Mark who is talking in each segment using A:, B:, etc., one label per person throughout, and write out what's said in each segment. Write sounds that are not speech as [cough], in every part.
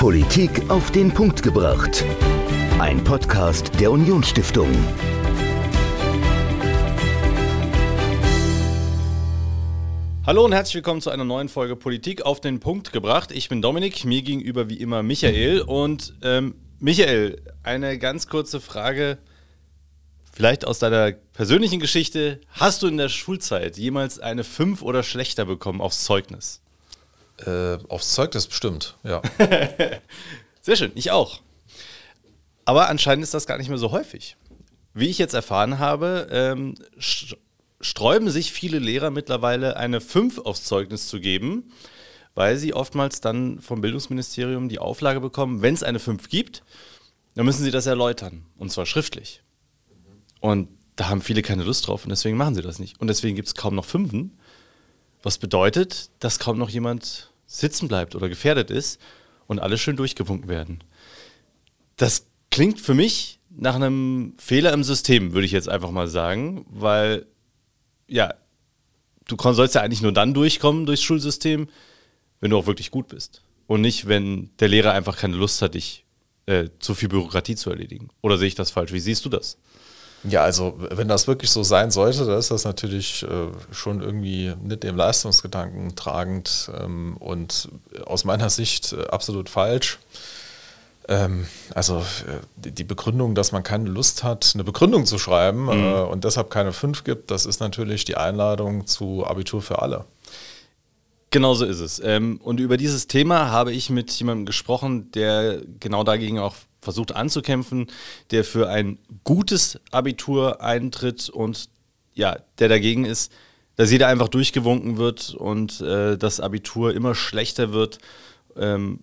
A: Politik auf den Punkt gebracht. Ein Podcast der Unionsstiftung.
B: Hallo und herzlich willkommen zu einer neuen Folge Politik auf den Punkt gebracht. Ich bin Dominik, mir gegenüber wie immer Michael. Und ähm, Michael, eine ganz kurze Frage, vielleicht aus deiner persönlichen Geschichte. Hast du in der Schulzeit jemals eine 5 oder schlechter bekommen aufs Zeugnis?
C: Äh, aufs Zeugnis bestimmt, ja. [laughs]
B: Sehr schön, ich auch. Aber anscheinend ist das gar nicht mehr so häufig. Wie ich jetzt erfahren habe, ähm, sträuben sich viele Lehrer mittlerweile eine 5 aufs Zeugnis zu geben, weil sie oftmals dann vom Bildungsministerium die Auflage bekommen, wenn es eine 5 gibt, dann müssen sie das erläutern. Und zwar schriftlich. Und da haben viele keine Lust drauf und deswegen machen sie das nicht. Und deswegen gibt es kaum noch Fünfen, was bedeutet, dass kaum noch jemand sitzen bleibt oder gefährdet ist und alle schön durchgewunken werden. Das klingt für mich nach einem Fehler im System, würde ich jetzt einfach mal sagen, weil ja, du sollst ja eigentlich nur dann durchkommen durchs Schulsystem, wenn du auch wirklich gut bist. Und nicht, wenn der Lehrer einfach keine Lust hat, dich äh, zu viel Bürokratie zu erledigen. Oder sehe ich das falsch? Wie siehst du das?
C: Ja, also wenn das wirklich so sein sollte, dann ist das natürlich äh, schon irgendwie mit dem Leistungsgedanken tragend ähm, und aus meiner Sicht äh, absolut falsch. Ähm, also äh, die Begründung, dass man keine Lust hat, eine Begründung zu schreiben mhm. Äh, und deshalb keine 5 gibt, das ist natürlich die Einladung zu Abitur für alle.
B: Genau so ist es. Ähm, und über dieses Thema habe ich mit jemandem gesprochen, der genau dagegen auch versucht anzukämpfen, der für ein gutes Abitur eintritt und ja, der dagegen ist, dass jeder einfach durchgewunken wird und äh, das Abitur immer schlechter wird. Ähm,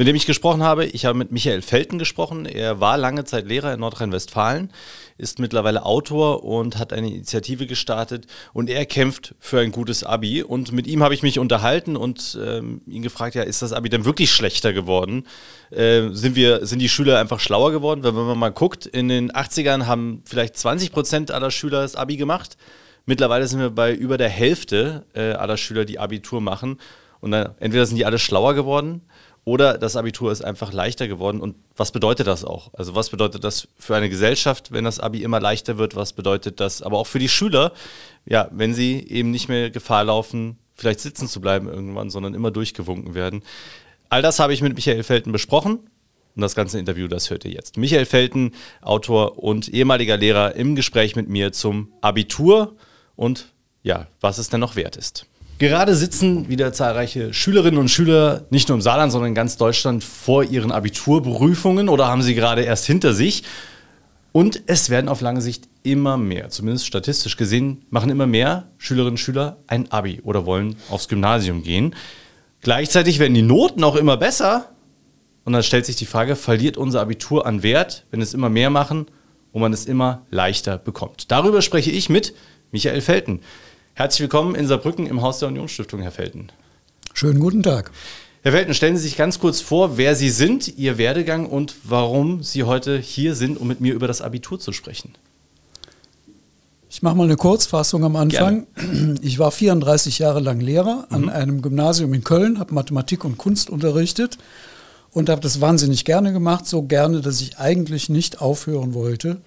B: mit dem ich gesprochen habe, ich habe mit Michael Felten gesprochen. Er war lange Zeit Lehrer in Nordrhein-Westfalen, ist mittlerweile Autor und hat eine Initiative gestartet und er kämpft für ein gutes Abi. Und mit ihm habe ich mich unterhalten und ähm, ihn gefragt, ja, ist das Abi denn wirklich schlechter geworden? Äh, sind, wir, sind die Schüler einfach schlauer geworden? Weil wenn man mal guckt, in den 80ern haben vielleicht 20 Prozent aller Schüler das Abi gemacht. Mittlerweile sind wir bei über der Hälfte äh, aller Schüler, die Abitur machen. Und dann, entweder sind die alle schlauer geworden oder das Abitur ist einfach leichter geworden. Und was bedeutet das auch? Also was bedeutet das für eine Gesellschaft, wenn das Abi immer leichter wird? Was bedeutet das aber auch für die Schüler, ja, wenn sie eben nicht mehr Gefahr laufen, vielleicht sitzen zu bleiben irgendwann, sondern immer durchgewunken werden? All das habe ich mit Michael Felten besprochen. Und das ganze Interview, das hört ihr jetzt. Michael Felten, Autor und ehemaliger Lehrer im Gespräch mit mir zum Abitur und ja, was es denn noch wert ist. Gerade sitzen wieder zahlreiche Schülerinnen und Schüler, nicht nur im Saarland, sondern in ganz Deutschland, vor ihren Abiturprüfungen oder haben sie gerade erst hinter sich. Und es werden auf lange Sicht immer mehr, zumindest statistisch gesehen, machen immer mehr Schülerinnen und Schüler ein Abi oder wollen aufs Gymnasium gehen. Gleichzeitig werden die Noten auch immer besser. Und dann stellt sich die Frage, verliert unser Abitur an Wert, wenn es immer mehr machen und man es immer leichter bekommt? Darüber spreche ich mit Michael Felten. Herzlich willkommen in Saarbrücken im Haus der Unionsstiftung, Herr Felten.
D: Schönen guten Tag.
B: Herr Felten, stellen Sie sich ganz kurz vor, wer Sie sind, Ihr Werdegang und warum Sie heute hier sind, um mit mir über das Abitur zu sprechen.
D: Ich mache mal eine Kurzfassung am Anfang. Gerne. Ich war 34 Jahre lang Lehrer an mhm. einem Gymnasium in Köln, habe Mathematik und Kunst unterrichtet und habe das wahnsinnig gerne gemacht, so gerne, dass ich eigentlich nicht aufhören wollte.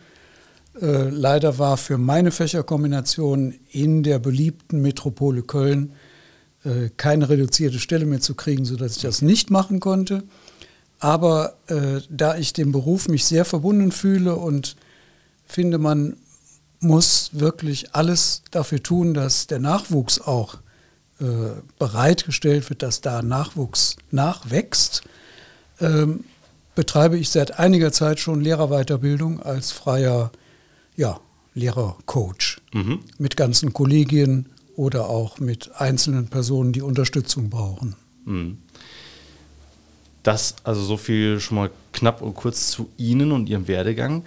D: Äh, leider war für meine Fächerkombination in der beliebten Metropole Köln äh, keine reduzierte Stelle mehr zu kriegen, sodass ich das nicht machen konnte. Aber äh, da ich dem Beruf mich sehr verbunden fühle und finde, man muss wirklich alles dafür tun, dass der Nachwuchs auch äh, bereitgestellt wird, dass da Nachwuchs nachwächst, ähm, betreibe ich seit einiger Zeit schon Lehrerweiterbildung als freier ja, Lehrercoach mhm. mit ganzen Kollegien oder auch mit einzelnen Personen, die Unterstützung brauchen. Mhm.
B: Das also so viel schon mal knapp und kurz zu Ihnen und Ihrem Werdegang.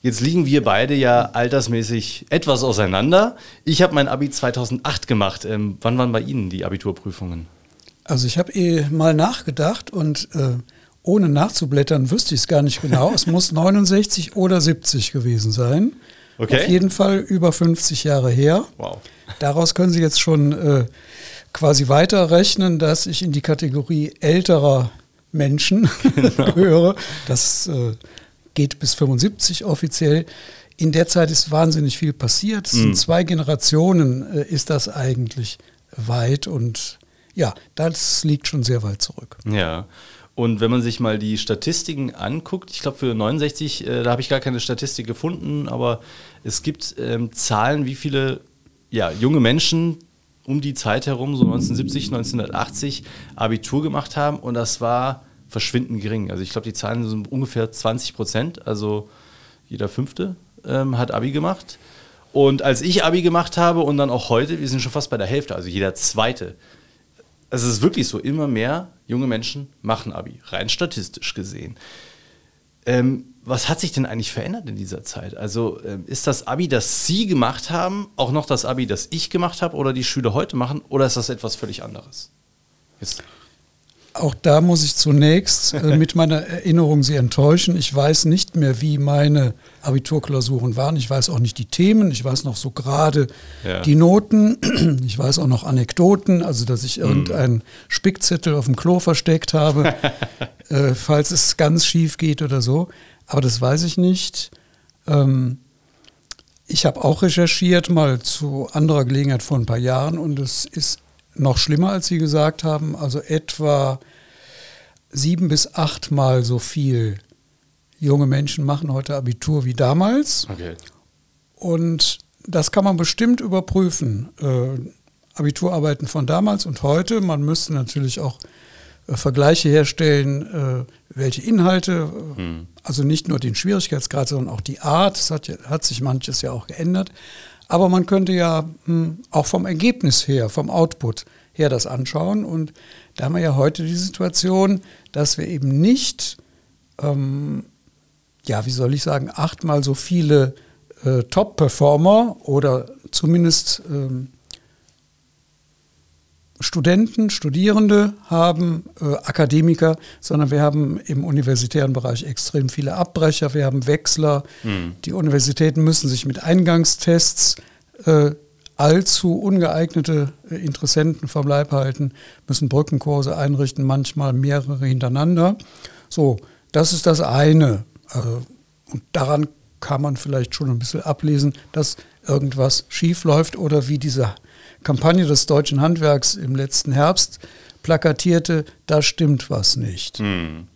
B: Jetzt liegen wir beide ja altersmäßig etwas auseinander. Ich habe mein Abi 2008 gemacht. Ähm, wann waren bei Ihnen die Abiturprüfungen?
D: Also ich habe eh mal nachgedacht und äh, ohne nachzublättern wüsste ich es gar nicht genau. es muss [laughs] 69 oder 70 gewesen sein. Okay. Auf jeden Fall über 50 Jahre her. Wow. Daraus können Sie jetzt schon äh, quasi weiterrechnen, dass ich in die Kategorie älterer Menschen [laughs] genau. gehöre. Das äh, geht bis 75 offiziell. In der Zeit ist wahnsinnig viel passiert. Es sind zwei Generationen, äh, ist das eigentlich weit und ja, das liegt schon sehr weit zurück.
B: Ja. Und wenn man sich mal die Statistiken anguckt, ich glaube für 69, äh, da habe ich gar keine Statistik gefunden, aber es gibt ähm, Zahlen, wie viele ja, junge Menschen um die Zeit herum, so 1970, 1980, Abitur gemacht haben und das war verschwindend gering. Also ich glaube, die Zahlen sind ungefähr 20 Prozent, also jeder Fünfte ähm, hat Abi gemacht. Und als ich Abi gemacht habe und dann auch heute, wir sind schon fast bei der Hälfte, also jeder Zweite. Also es ist wirklich so, immer mehr junge Menschen machen Abi, rein statistisch gesehen. Ähm, was hat sich denn eigentlich verändert in dieser Zeit? Also ähm, ist das Abi, das Sie gemacht haben, auch noch das Abi, das ich gemacht habe oder die Schüler heute machen, oder ist das etwas völlig anderes?
D: Jetzt auch da muss ich zunächst äh, [laughs] mit meiner Erinnerung Sie enttäuschen. Ich weiß nicht mehr, wie meine Abiturklausuren waren. Ich weiß auch nicht die Themen. Ich weiß noch so gerade ja. die Noten. [clears throat] Ich weiß auch noch Anekdoten, also dass ich irgendeinen mhm. Spickzettel auf dem Klo versteckt habe, [laughs] äh, falls es ganz schief geht oder so. Aber das weiß ich nicht. Ähm, ich habe auch recherchiert, mal zu anderer Gelegenheit vor ein paar Jahren, und es ist noch schlimmer, als Sie gesagt haben, also etwa sieben bis achtmal so viel junge Menschen machen heute Abitur wie damals. Okay. Und das kann man bestimmt überprüfen. Äh, Abiturarbeiten von damals und heute. Man müsste natürlich auch äh, Vergleiche herstellen, äh, welche Inhalte, hm. also nicht nur den Schwierigkeitsgrad, sondern auch die Art. Es hat, hat sich manches ja auch geändert. Aber man könnte ja hm, auch vom Ergebnis her, vom Output her das anschauen. Und da haben wir ja heute die Situation, dass wir eben nicht, ähm, ja, wie soll ich sagen, achtmal so viele äh, Top-Performer oder zumindest ähm, Studenten, Studierende haben, äh, Akademiker, sondern wir haben im universitären Bereich extrem viele Abbrecher, wir haben Wechsler. Mhm. Die Universitäten müssen sich mit Eingangstests äh, allzu ungeeignete äh, Interessenten vom Leib halten, müssen Brückenkurse einrichten, manchmal mehrere hintereinander. So, das ist das eine. Äh, und daran kann man vielleicht schon ein bisschen ablesen, dass irgendwas schief läuft oder wie diese Kampagne des deutschen Handwerks im letzten Herbst plakatierte, da stimmt was nicht. Hm.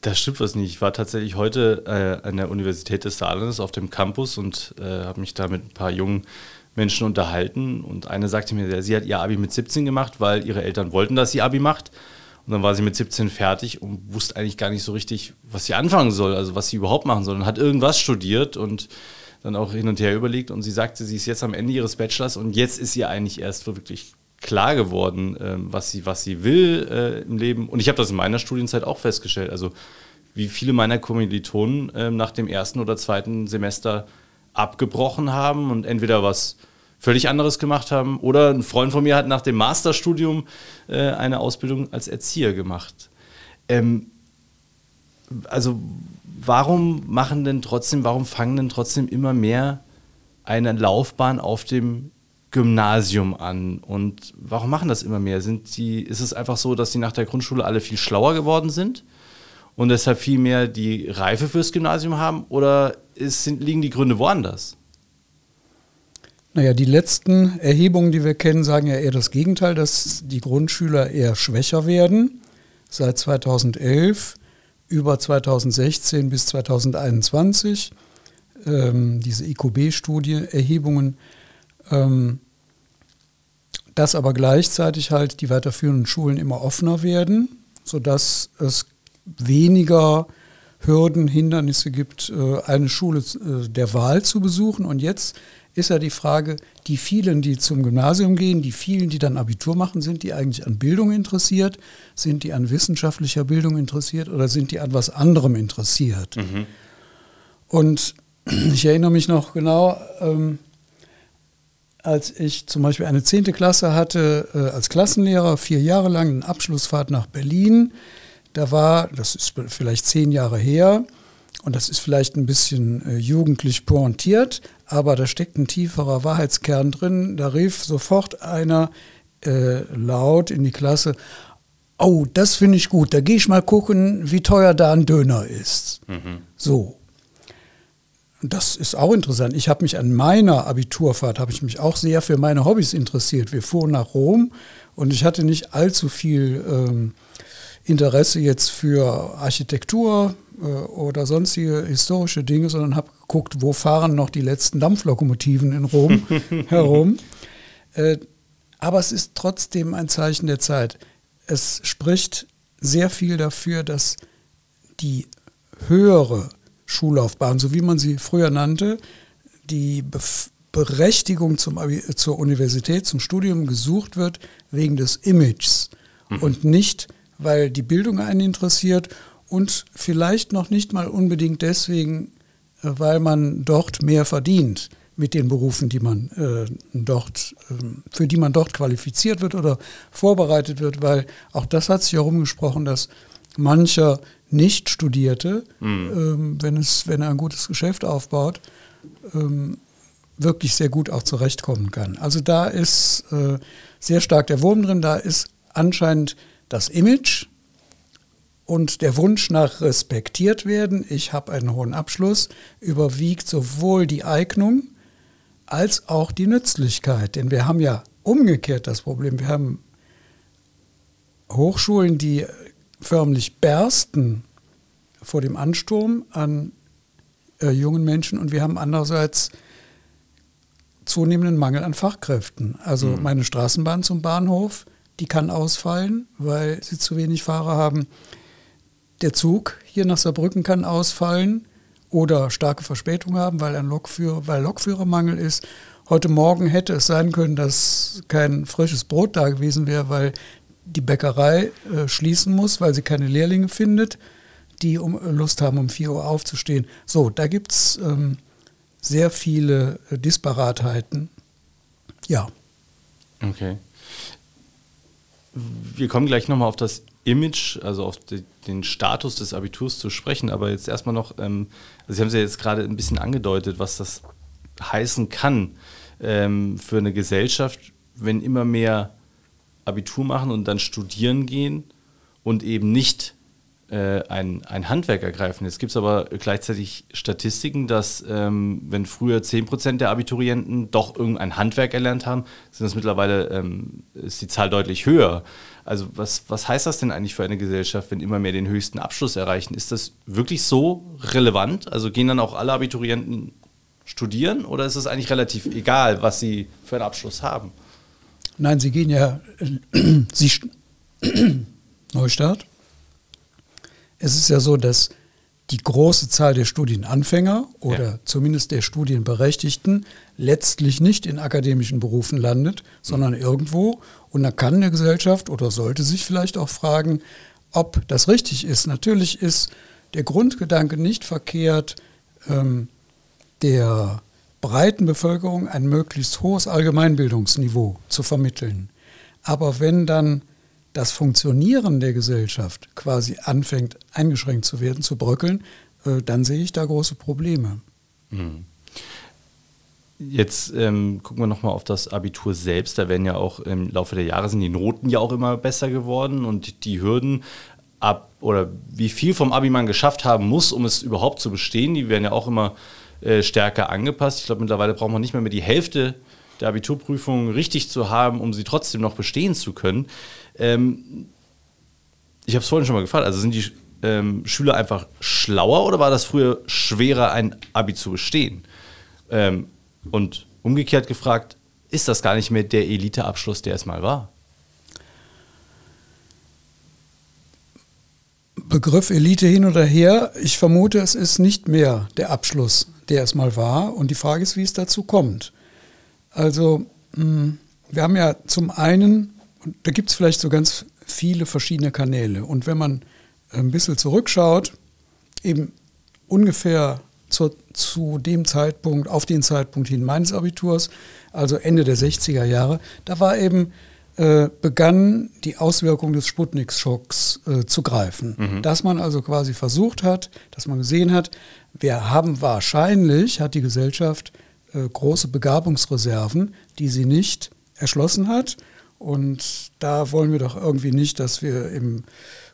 B: Da stimmt was nicht. Ich war tatsächlich heute äh, an der Universität des Saarlandes auf dem Campus und äh, habe mich da mit ein paar jungen Menschen unterhalten. Und eine sagte mir, sie hat ihr Abi mit 17 gemacht, weil ihre Eltern wollten, dass sie Abi macht. Und dann war sie mit 17 fertig und wusste eigentlich gar nicht so richtig, was sie anfangen soll, also was sie überhaupt machen soll. Und hat irgendwas studiert und dann auch hin und her überlegt und sie sagte, sie ist jetzt am Ende ihres Bachelors und jetzt ist ihr eigentlich erst wirklich klar geworden, ähm, was, sie, was sie will äh, im Leben. Und ich habe das in meiner Studienzeit auch festgestellt. Also wie viele meiner Kommilitonen äh, nach dem ersten oder zweiten Semester abgebrochen haben und entweder was völlig anderes gemacht haben oder ein Freund von mir hat nach dem Masterstudium äh, eine Ausbildung als Erzieher gemacht. Ähm, also warum machen denn trotzdem, warum fangen denn trotzdem immer mehr eine Laufbahn auf dem Gymnasium an? Und warum machen das immer mehr? Sind die, ist es einfach so, dass sie nach der Grundschule alle viel schlauer geworden sind und deshalb viel mehr die Reife fürs Gymnasium haben? Oder ist, sind, liegen die Gründe woanders?
D: Naja, die letzten Erhebungen, die wir kennen, sagen ja eher das Gegenteil, dass die Grundschüler eher schwächer werden. Seit 2011 über 2016 bis 2021, ähm, diese IQB-Studie, Erhebungen, ähm, dass aber gleichzeitig halt die weiterführenden Schulen immer offener werden, sodass es weniger Hürden, Hindernisse gibt, äh, eine Schule äh, der Wahl zu besuchen. Und jetzt ist ja die Frage, die vielen, die zum Gymnasium gehen, die vielen, die dann Abitur machen, sind die eigentlich an Bildung interessiert? Sind die an wissenschaftlicher Bildung interessiert oder sind die an was anderem interessiert? Mhm. Und [clears throat] ich erinnere mich noch genau, ähm, als ich zum Beispiel eine zehnte Klasse hatte, äh, als Klassenlehrer, vier Jahre lang, eine Abschlussfahrt nach Berlin. Da war, das ist vielleicht zehn Jahre her, und das ist vielleicht ein bisschen äh, jugendlich pointiert, aber da steckt ein tieferer Wahrheitskern drin. Da rief sofort einer äh, laut in die Klasse, oh, das finde ich gut, da gehe ich mal gucken, wie teuer da ein Döner ist. Mhm. So. Das ist auch interessant. Ich habe mich an meiner Abiturfahrt, habe ich mich auch sehr für meine Hobbys interessiert. Wir fuhren nach Rom und ich hatte nicht allzu viel ähm, Interesse jetzt für Architektur oder sonstige historische Dinge, sondern habe geguckt, wo fahren noch die letzten Dampflokomotiven in Rom [laughs] herum. Äh, aber es ist trotzdem ein Zeichen der Zeit. Es spricht sehr viel dafür, dass die höhere Schullaufbahn, so wie man sie früher nannte, die Bef Berechtigung zum, zur Universität, zum Studium gesucht wird wegen des Images mhm. und nicht, weil die Bildung einen interessiert und vielleicht noch nicht mal unbedingt deswegen, äh, weil man dort mehr verdient mit den Berufen, die man äh, dort, äh, für die man dort qualifiziert wird oder vorbereitet wird, weil auch das hat sich herumgesprochen, dass mancher Nicht-Studierte, mhm. ähm, wenn, es, wenn er ein gutes Geschäft aufbaut, ähm, wirklich sehr gut auch zurechtkommen kann. Also da ist äh, sehr stark der Wurm drin, da ist anscheinend das Image und der Wunsch nach respektiert werden, ich habe einen hohen Abschluss, überwiegt sowohl die Eignung als auch die Nützlichkeit. Denn wir haben ja umgekehrt das Problem, wir haben Hochschulen, die förmlich bersten vor dem Ansturm an äh, jungen Menschen und wir haben andererseits zunehmenden Mangel an Fachkräften. Also mhm. meine Straßenbahn zum Bahnhof, die kann ausfallen, weil sie zu wenig Fahrer haben. Der Zug hier nach Saarbrücken kann ausfallen oder starke Verspätung haben, weil ein Lokführer, weil Lokführermangel ist. Heute Morgen hätte es sein können, dass kein frisches Brot da gewesen wäre, weil die Bäckerei äh, schließen muss, weil sie keine Lehrlinge findet, die um, Lust haben, um 4 Uhr aufzustehen. So, da gibt es ähm, sehr viele äh, Disparatheiten. Ja.
B: Okay. Wir kommen gleich nochmal auf das Image, also auf den Status des Abiturs zu sprechen, aber jetzt erstmal noch, ähm, also Sie haben es ja jetzt gerade ein bisschen angedeutet, was das heißen kann ähm, für eine Gesellschaft, wenn immer mehr Abitur machen und dann studieren gehen und eben nicht äh, ein, ein Handwerk ergreifen. Jetzt gibt es aber gleichzeitig Statistiken, dass ähm, wenn früher 10% der Abiturienten doch irgendein Handwerk erlernt haben, sind das mittlerweile, ähm, ist die Zahl deutlich höher. Also was, was heißt das denn eigentlich für eine Gesellschaft, wenn immer mehr den höchsten Abschluss erreichen? Ist das wirklich so relevant? Also gehen dann auch alle Abiturienten studieren oder ist es eigentlich relativ egal, was sie für einen Abschluss haben?
D: Nein, sie gehen ja, [clears throat] sie [clears throat] Neustart. Es ist ja so, dass die große Zahl der Studienanfänger oder ja. zumindest der Studienberechtigten letztlich nicht in akademischen Berufen landet, sondern mhm. irgendwo. Und da kann eine Gesellschaft oder sollte sich vielleicht auch fragen, ob das richtig ist. Natürlich ist der Grundgedanke nicht verkehrt, ähm, der breiten Bevölkerung ein möglichst hohes Allgemeinbildungsniveau zu vermitteln. Aber wenn dann das Funktionieren der Gesellschaft quasi anfängt eingeschränkt zu werden, zu bröckeln, äh, dann sehe ich da große Probleme.
B: Mhm. Jetzt ähm, gucken wir nochmal auf das Abitur selbst. Da werden ja auch im Laufe der Jahre sind die Noten ja auch immer besser geworden und die Hürden ab oder wie viel vom Abi man geschafft haben muss, um es überhaupt zu bestehen, die werden ja auch immer äh, stärker angepasst. Ich glaube, mittlerweile braucht man nicht mehr, mehr die Hälfte der Abiturprüfungen richtig zu haben, um sie trotzdem noch bestehen zu können. Ähm, ich habe es vorhin schon mal gefragt, also sind die ähm, Schüler einfach schlauer oder war das früher schwerer, ein Abi zu bestehen? Ähm, und umgekehrt gefragt, ist das gar nicht mehr der Eliteabschluss, der es mal war?
D: Begriff Elite hin oder her, ich vermute, es ist nicht mehr der Abschluss, der es mal war. Und die Frage ist, wie es dazu kommt. Also, hm, wir haben ja zum einen und da gibt es vielleicht so ganz viele verschiedene Kanäle. Und wenn man ein bisschen zurückschaut, eben ungefähr zu, zu dem Zeitpunkt, auf den Zeitpunkt hin meines Abiturs, also Ende der 60er Jahre, da war eben äh, begann die Auswirkung des Sputnik-Schocks äh, zu greifen. Mhm. Dass man also quasi versucht hat, dass man gesehen hat, wir haben wahrscheinlich, hat die Gesellschaft große Begabungsreserven, die sie nicht erschlossen hat Und da wollen wir doch irgendwie nicht, dass wir im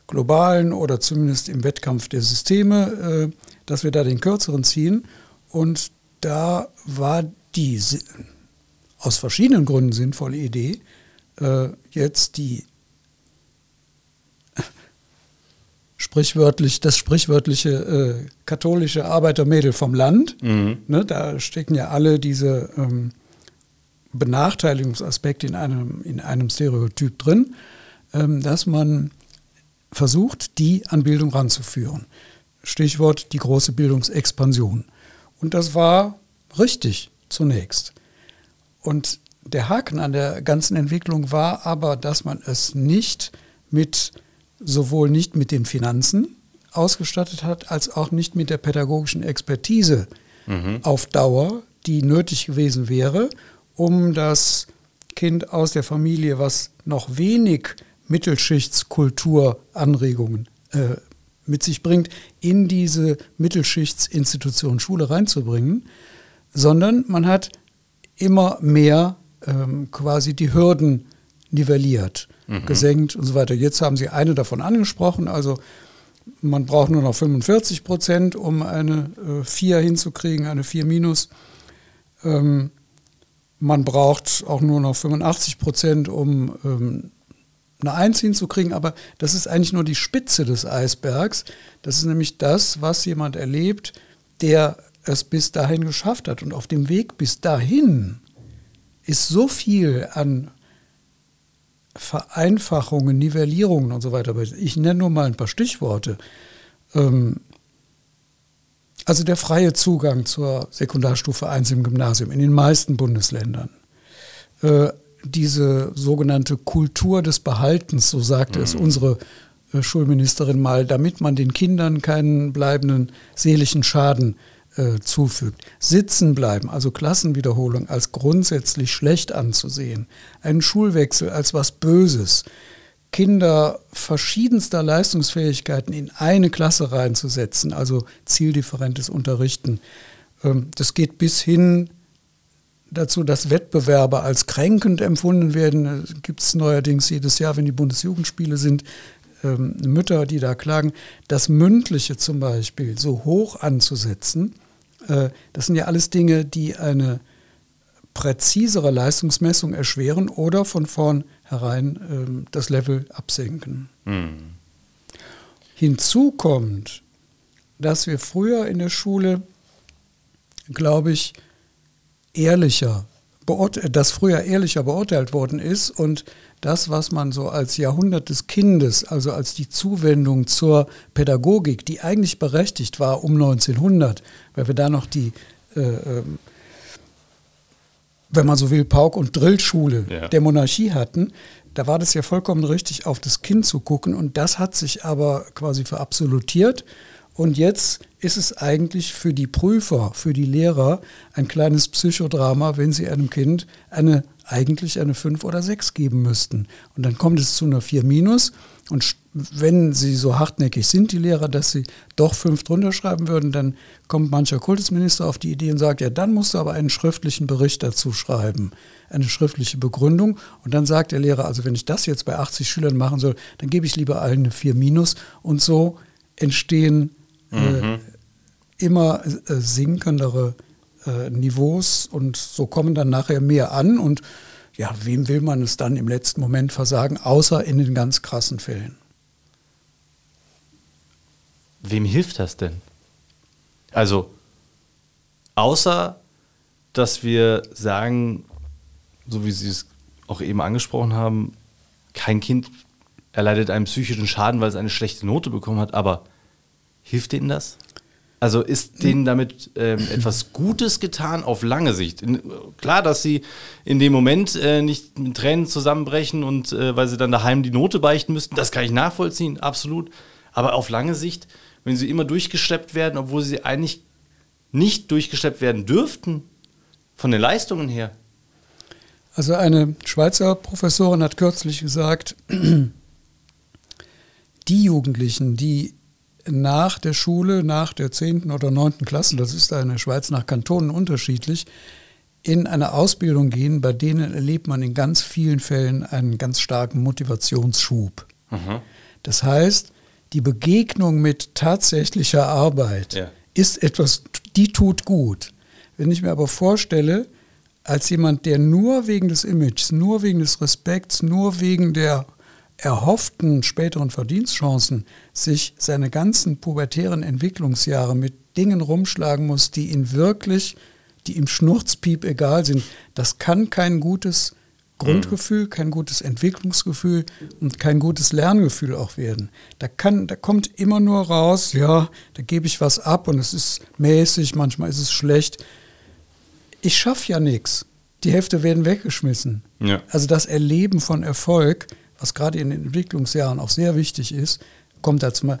D: globalen oder zumindest im Wettkampf der Systeme, äh, dass wir da den kürzeren ziehen. Und da war die aus verschiedenen Gründen sinnvolle Idee, äh, jetzt die sprichwörtlich, das sprichwörtliche äh, katholische Arbeitermädel vom Land. Mhm. Ne, da stecken ja alle diese ähm, Benachteiligungsaspekte in einem, in einem Stereotyp drin, ähm, dass man versucht, die an Bildung ranzuführen. Stichwort die große Bildungsexpansion. Und das war richtig zunächst. Und der Haken an der ganzen Entwicklung war aber, dass man es nicht mit, sowohl nicht mit den Finanzen ausgestattet hat, als auch nicht mit der pädagogischen Expertise mhm. auf Dauer, die nötig gewesen wäre, um das Kind aus der Familie, was noch wenig Mittelschichtskulturanregungen äh, mit sich bringt, in diese Mittelschichtsinstitution Schule reinzubringen, sondern man hat immer mehr ähm, quasi die Hürden nivelliert, mhm. gesenkt und so weiter. Jetzt haben Sie eine davon angesprochen, also man braucht nur noch 45 Prozent, um eine äh, 4 hinzukriegen, eine 4 minus. Ähm, man braucht auch nur noch 85 Prozent, um ähm, eine 1 hinzukriegen, aber das ist eigentlich nur die Spitze des Eisbergs. Das ist nämlich das, was jemand erlebt, der es bis dahin geschafft hat. Und auf dem Weg bis dahin ist so viel an Vereinfachungen, Nivellierungen und so weiter. Ich nenne nur mal ein paar Stichworte. Ähm, also der freie Zugang zur Sekundarstufe 1 im Gymnasium in den meisten Bundesländern. Äh, diese sogenannte Kultur des Behaltens, so sagte mhm. es unsere äh, Schulministerin mal, damit man den Kindern keinen bleibenden seelischen Schaden äh, zufügt. Sitzen bleiben, also Klassenwiederholung, als grundsätzlich schlecht anzusehen. Einen Schulwechsel als was Böses. Kinder verschiedenster Leistungsfähigkeiten in eine Klasse reinzusetzen, also zieldifferentes Unterrichten. Ähm, das geht bis hin dazu, dass Wettbewerbe als kränkend empfunden werden. Gibt es neuerdings jedes Jahr, wenn die Bundesjugendspiele sind, ähm, Mütter, die da klagen. Das Mündliche zum Beispiel so hoch anzusetzen, äh, das sind ja alles Dinge, die eine präzisere Leistungsmessung erschweren oder von vornherein ähm, das Level absenken. Mhm. Hinzu kommt, dass wir früher in der Schule, glaube ich, ehrlicher, dass früher ehrlicher beurteilt worden ist und das, was man so als Jahrhundert des Kindes, also als die Zuwendung zur Pädagogik, die eigentlich berechtigt war um 1900, weil wir da noch die, äh, ähm, wenn man so will, Pauk- und Drillschule ja. der Monarchie hatten, da war das ja vollkommen richtig, auf das Kind zu gucken. Und das hat sich aber quasi verabsolutiert. Und jetzt ist es eigentlich für die Prüfer, für die Lehrer ein kleines Psychodrama, wenn sie einem Kind eine eigentlich eine 5 oder 6 geben müssten. Und dann kommt es zu einer 4 minus. Und wenn sie so hartnäckig sind, die Lehrer, dass sie doch 5 drunter schreiben würden, dann kommt mancher Kultusminister auf die Idee und sagt, ja, dann musst du aber einen schriftlichen Bericht dazu schreiben, eine schriftliche Begründung. Und dann sagt der Lehrer, also wenn ich das jetzt bei 80 Schülern machen soll, dann gebe ich lieber allen eine 4 minus. Und so entstehen äh, mhm. äh, immer äh, sinkendere äh, Niveaus und so kommen dann nachher mehr an und ja, wem will man es dann im letzten Moment versagen, außer in den ganz krassen Fällen.
B: Wem hilft das denn? Also, außer dass wir sagen, so wie Sie es auch eben angesprochen haben, kein Kind erleidet einen psychischen Schaden, weil es eine schlechte Note bekommen hat, aber hilft Ihnen das? Also ist denen damit ähm, etwas Gutes getan auf lange Sicht? In, klar, dass sie in dem Moment äh, nicht mit Tränen zusammenbrechen und äh, weil sie dann daheim die Note beichten müssten, das kann ich nachvollziehen, absolut. Aber auf lange Sicht, wenn sie immer durchgeschleppt werden, obwohl sie eigentlich nicht durchgeschleppt werden dürften, von den Leistungen her.
D: Also eine Schweizer Professorin hat kürzlich gesagt, [clears throat] die Jugendlichen, die nach der Schule, nach der 10. oder 9. Klasse, das ist da in der Schweiz nach Kantonen unterschiedlich, in eine Ausbildung gehen, bei denen erlebt man in ganz vielen Fällen einen ganz starken Motivationsschub. Mhm. Das heißt, die Begegnung mit tatsächlicher Arbeit ja. ist etwas, die tut gut. Wenn ich mir aber vorstelle, als jemand, der nur wegen des Images, nur wegen des Respekts, nur wegen der erhofften späteren Verdienstchancen sich seine ganzen pubertären Entwicklungsjahre mit Dingen rumschlagen muss, die ihn wirklich, die ihm Schnurzpiep egal sind, das kann kein gutes Grundgefühl, kein gutes Entwicklungsgefühl und kein gutes Lerngefühl auch werden. Da, kann, da kommt immer nur raus, ja, da gebe ich was ab und es ist mäßig, manchmal ist es schlecht. Ich schaffe ja nichts. Die Hälfte werden weggeschmissen. Ja. Also das Erleben von Erfolg, was gerade in den Entwicklungsjahren auch sehr wichtig ist, kommt dazu mal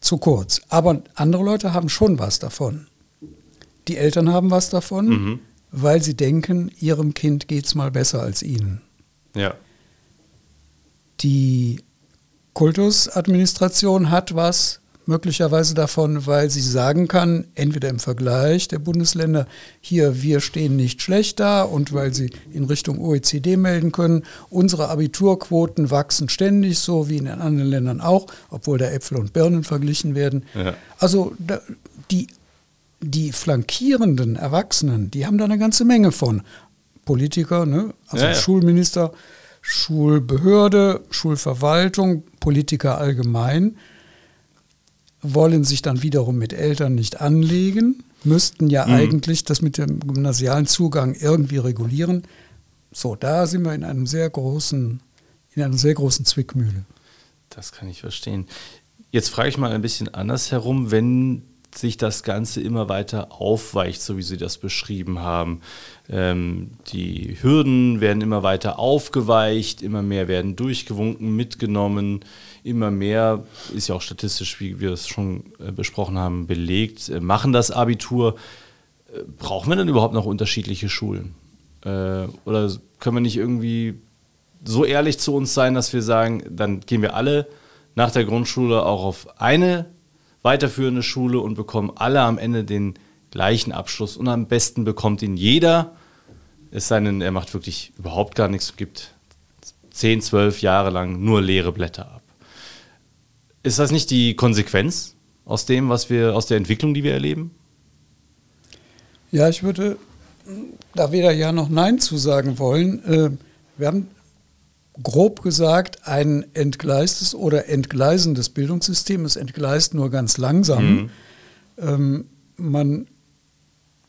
D: zu kurz. Aber andere Leute haben schon was davon. Die Eltern haben was davon. Mhm weil sie denken, ihrem Kind geht es mal besser als ihnen.
B: Ja.
D: Die Kultusadministration hat was möglicherweise davon, weil sie sagen kann, entweder im Vergleich der Bundesländer, hier, wir stehen nicht schlecht da und weil sie in Richtung OECD melden können, unsere Abiturquoten wachsen ständig, so wie in den anderen Ländern auch, obwohl da Äpfel und Birnen verglichen werden. Ja. Also die die flankierenden Erwachsenen, die haben da eine ganze Menge von. Politiker, ne? also ja, ja. Schulminister, Schulbehörde, Schulverwaltung, Politiker allgemein, wollen sich dann wiederum mit Eltern nicht anlegen, müssten ja mhm. eigentlich das mit dem gymnasialen Zugang irgendwie regulieren. So, da sind wir in einem sehr großen, in einer sehr großen Zwickmühle.
B: Das kann ich verstehen. Jetzt frage ich mal ein bisschen andersherum, wenn sich das Ganze immer weiter aufweicht, so wie Sie das beschrieben haben. Ähm, die Hürden werden immer weiter aufgeweicht, immer mehr werden durchgewunken, mitgenommen, immer mehr, ist ja auch statistisch, wie wir es schon äh, besprochen haben, belegt, äh, machen das Abitur. Äh, brauchen wir denn überhaupt noch unterschiedliche Schulen? Äh, oder können wir nicht irgendwie so ehrlich zu uns sein, dass wir sagen, dann gehen wir alle nach der Grundschule auch auf eine weiterführende Schule und bekommen alle am Ende den gleichen Abschluss. Und am besten bekommt ihn jeder, es sei denn, er macht wirklich überhaupt gar nichts gibt 10, 12 Jahre lang nur leere Blätter ab. Ist das nicht die Konsequenz aus dem, was wir, aus der Entwicklung, die wir erleben?
D: Ja, ich würde da weder Ja noch Nein zu sagen wollen. Äh, wir haben grob gesagt ein entgleistes oder entgleisendes Bildungssystem. Es entgleist nur ganz langsam. Mhm. Ähm, man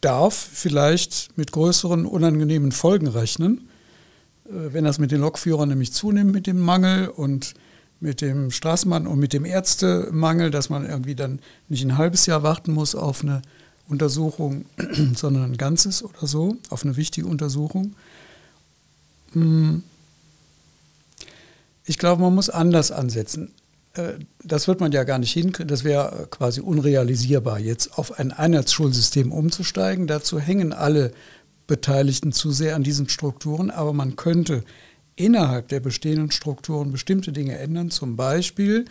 D: darf vielleicht mit größeren unangenehmen Folgen rechnen, äh, wenn das mit den Lokführern nämlich zunimmt mit dem Mangel und mit dem Straßenmann und mit dem Ärztemangel, dass man irgendwie dann nicht ein halbes Jahr warten muss auf eine Untersuchung, [clears throat] sondern ein ganzes oder so, auf eine wichtige Untersuchung. Mhm ich glaube, man muss anders ansetzen. Äh, das wird man ja gar nicht hinkriegen. Das wäre quasi unrealisierbar, jetzt auf ein Einheitsschulsystem umzusteigen. Dazu hängen alle Beteiligten zu sehr an diesen Strukturen. Aber man könnte innerhalb der bestehenden Strukturen bestimmte Dinge ändern. Zum Beispiel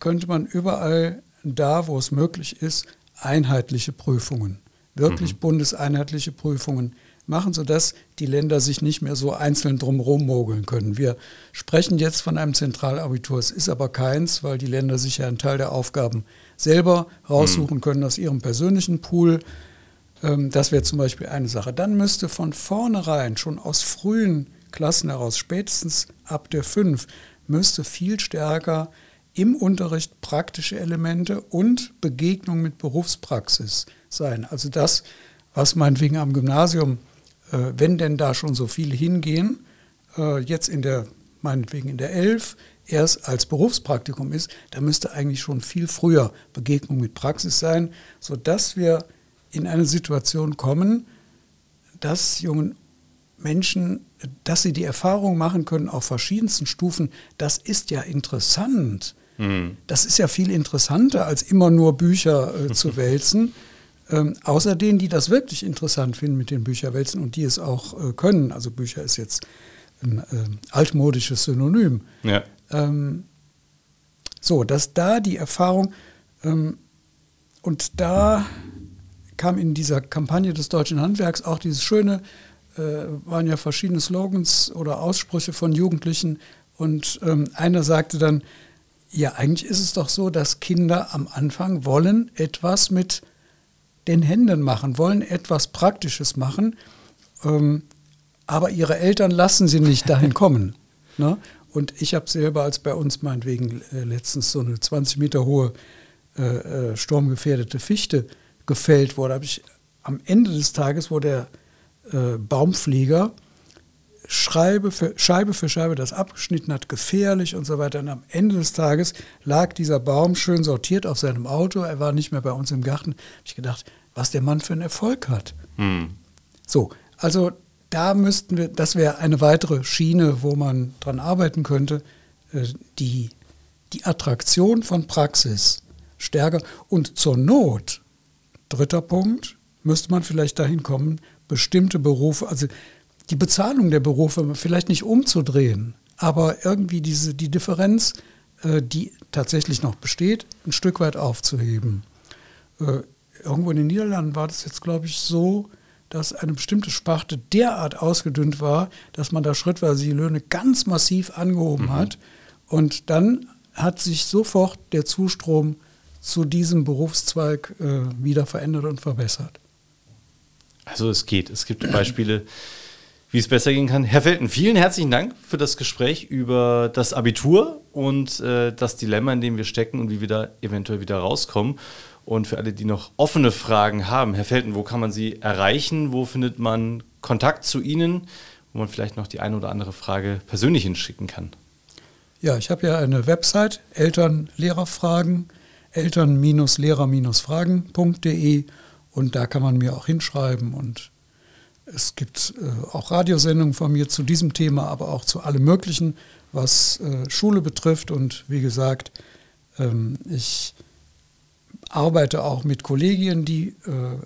D: könnte man überall da, wo es möglich ist, einheitliche Prüfungen, wirklich mhm. bundeseinheitliche Prüfungen machen, sodass die Länder sich nicht mehr so einzeln drumherum mogeln können. Wir sprechen jetzt von einem Zentralabitur, es ist aber keins, weil die Länder sich ja einen Teil der Aufgaben selber raussuchen können aus ihrem persönlichen Pool. Ähm, das wäre zum Beispiel eine Sache. Dann müsste von vornherein, schon aus frühen Klassen heraus, spätestens ab der 5, müsste viel stärker im Unterricht praktische Elemente und Begegnung mit Berufspraxis sein. Also das, was meinetwegen am Gymnasium wenn denn da schon so viele hingehen, äh, jetzt in der, meinetwegen in der 11, erst als Berufspraktikum ist, da müsste eigentlich schon viel früher Begegnung mit Praxis sein, sodass wir in eine Situation kommen, dass jungen Menschen, dass sie die Erfahrung machen können auf verschiedensten Stufen, das ist ja interessant. Mhm. Das ist ja viel interessanter, als immer nur Bücher äh, zu [laughs] wälzen. Ähm, außer denen, die das wirklich interessant finden mit den Bücherwälzen und die es auch äh, können. Also Bücher ist jetzt ein äh, altmodisches Synonym. Ja. Ähm, so, dass da die Erfahrung ähm, und da kam in dieser Kampagne des deutschen Handwerks auch dieses schöne, äh, waren ja verschiedene Slogans oder Aussprüche von Jugendlichen. Und ähm, einer sagte dann, ja, eigentlich ist es doch so, dass Kinder am Anfang wollen etwas mit den Händen machen, wollen etwas Praktisches machen, ähm, aber ihre Eltern lassen sie nicht dahin [laughs] kommen. Ne? Und ich habe selber, als bei uns meinetwegen äh, letztens so eine 20 Meter hohe äh, äh, sturmgefährdete Fichte gefällt wurde, habe ich am Ende des Tages, wo der äh, Baumflieger Scheibe für, Scheibe für Scheibe das abgeschnitten hat, gefährlich und so weiter. Und am Ende des Tages lag dieser Baum schön sortiert auf seinem Auto. Er war nicht mehr bei uns im Garten. Habe ich gedacht, was der Mann für einen Erfolg hat. Hm. So, also da müssten wir, das wäre eine weitere Schiene, wo man dran arbeiten könnte, äh, die, die Attraktion von Praxis stärker und zur Not, dritter Punkt, müsste man vielleicht dahin kommen, bestimmte Berufe, also die Bezahlung der Berufe vielleicht nicht umzudrehen, aber irgendwie diese, die Differenz, äh, die tatsächlich noch besteht, ein Stück weit aufzuheben. Irgendwo in den Niederlanden war das jetzt, glaube ich, so, dass eine bestimmte Sparte derart ausgedünnt war, dass man da schrittweise die Löhne ganz massiv angehoben mhm. hat. Und dann hat sich sofort der Zustrom zu diesem Berufszweig äh, wieder verändert und verbessert.
B: Also es geht. Es gibt [clears throat] Beispiele, wie es besser gehen kann. Herr Felten, vielen herzlichen Dank für das Gespräch über das Abitur und äh, das Dilemma, in dem wir stecken und wie wir da eventuell wieder rauskommen. Und für alle, die noch offene Fragen haben, Herr Felten, wo kann man Sie erreichen? Wo findet man Kontakt zu Ihnen, wo man vielleicht noch die eine oder andere Frage persönlich hinschicken kann?
D: Ja, ich habe ja eine Website, Eltern-Lehrer-Fragen, eltern-lehrer-fragen.de und da kann man mir auch hinschreiben und es gibt äh, auch Radiosendungen von mir zu diesem Thema, aber auch zu allem Möglichen, was äh, Schule betrifft. Und wie gesagt, ähm, ich arbeite auch mit Kollegien, die äh,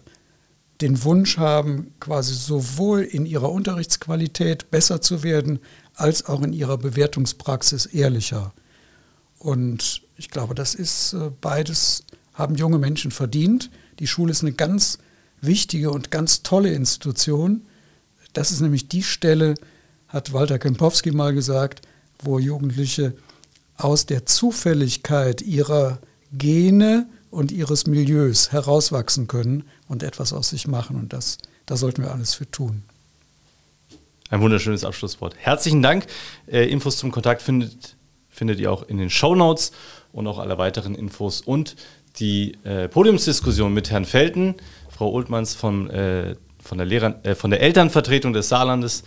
D: den Wunsch haben, quasi sowohl in ihrer Unterrichtsqualität besser zu werden, als auch in ihrer Bewertungspraxis ehrlicher. Und ich glaube, das ist äh, beides, haben junge Menschen verdient. Die Schule ist eine ganz wichtige und ganz tolle Institution. Das ist nämlich die Stelle, hat Walter Kempowski mal gesagt, wo Jugendliche aus der Zufälligkeit ihrer Gene und ihres Milieus herauswachsen können und etwas aus sich machen. Und das, da sollten wir alles für tun.
B: Ein wunderschönes Abschlusswort. Herzlichen Dank. Äh, Infos zum Kontakt findet, findet ihr auch in den Show Notes und auch alle weiteren Infos und die äh, Podiumsdiskussion mit Herrn Felten Frau Oldmanns von, äh, von, der Lehrer, äh, von der Elternvertretung des Saarlandes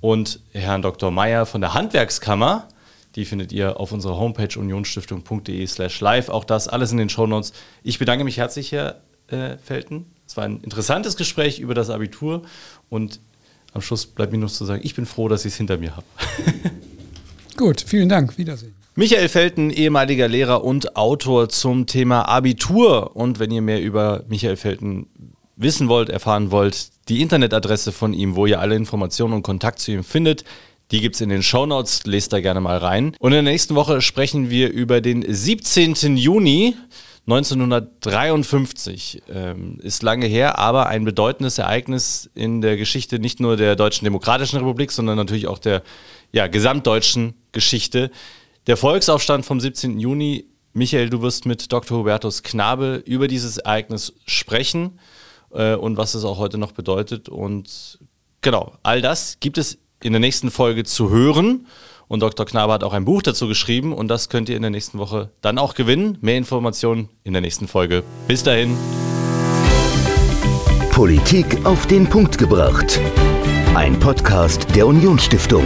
B: und Herrn Dr. Meyer von der Handwerkskammer. Die findet ihr auf unserer Homepage unionstiftung.de slash live. Auch das alles in den Shownotes. Ich bedanke mich herzlich, Herr äh, Felten. Es war ein interessantes Gespräch über das Abitur und am Schluss bleibt mir nur zu sagen, ich bin froh, dass ich es hinter mir habe. [laughs]
D: Gut, vielen Dank. Wiedersehen.
B: Michael Felten, ehemaliger Lehrer und Autor zum Thema Abitur. Und wenn ihr mehr über Michael Felten wissen wollt, erfahren wollt, die Internetadresse von ihm, wo ihr alle Informationen und Kontakt zu ihm findet, die gibt es in den Shownotes, lest da gerne mal rein. Und in der nächsten Woche sprechen wir über den 17. Juni 1953. Ähm, ist lange her, aber ein bedeutendes Ereignis in der Geschichte nicht nur der Deutschen Demokratischen Republik, sondern natürlich auch der ja, gesamtdeutschen Geschichte. Der Volksaufstand vom 17. Juni. Michael, du wirst mit Dr. Hubertus Knabe über dieses Ereignis sprechen äh, und was es auch heute noch bedeutet. Und genau, all das gibt es in der nächsten Folge zu hören. Und Dr. Knabe hat auch ein Buch dazu geschrieben und das könnt ihr in der nächsten Woche dann auch gewinnen. Mehr Informationen in der nächsten Folge. Bis dahin.
A: Politik auf den Punkt gebracht. Ein Podcast der Unionsstiftung.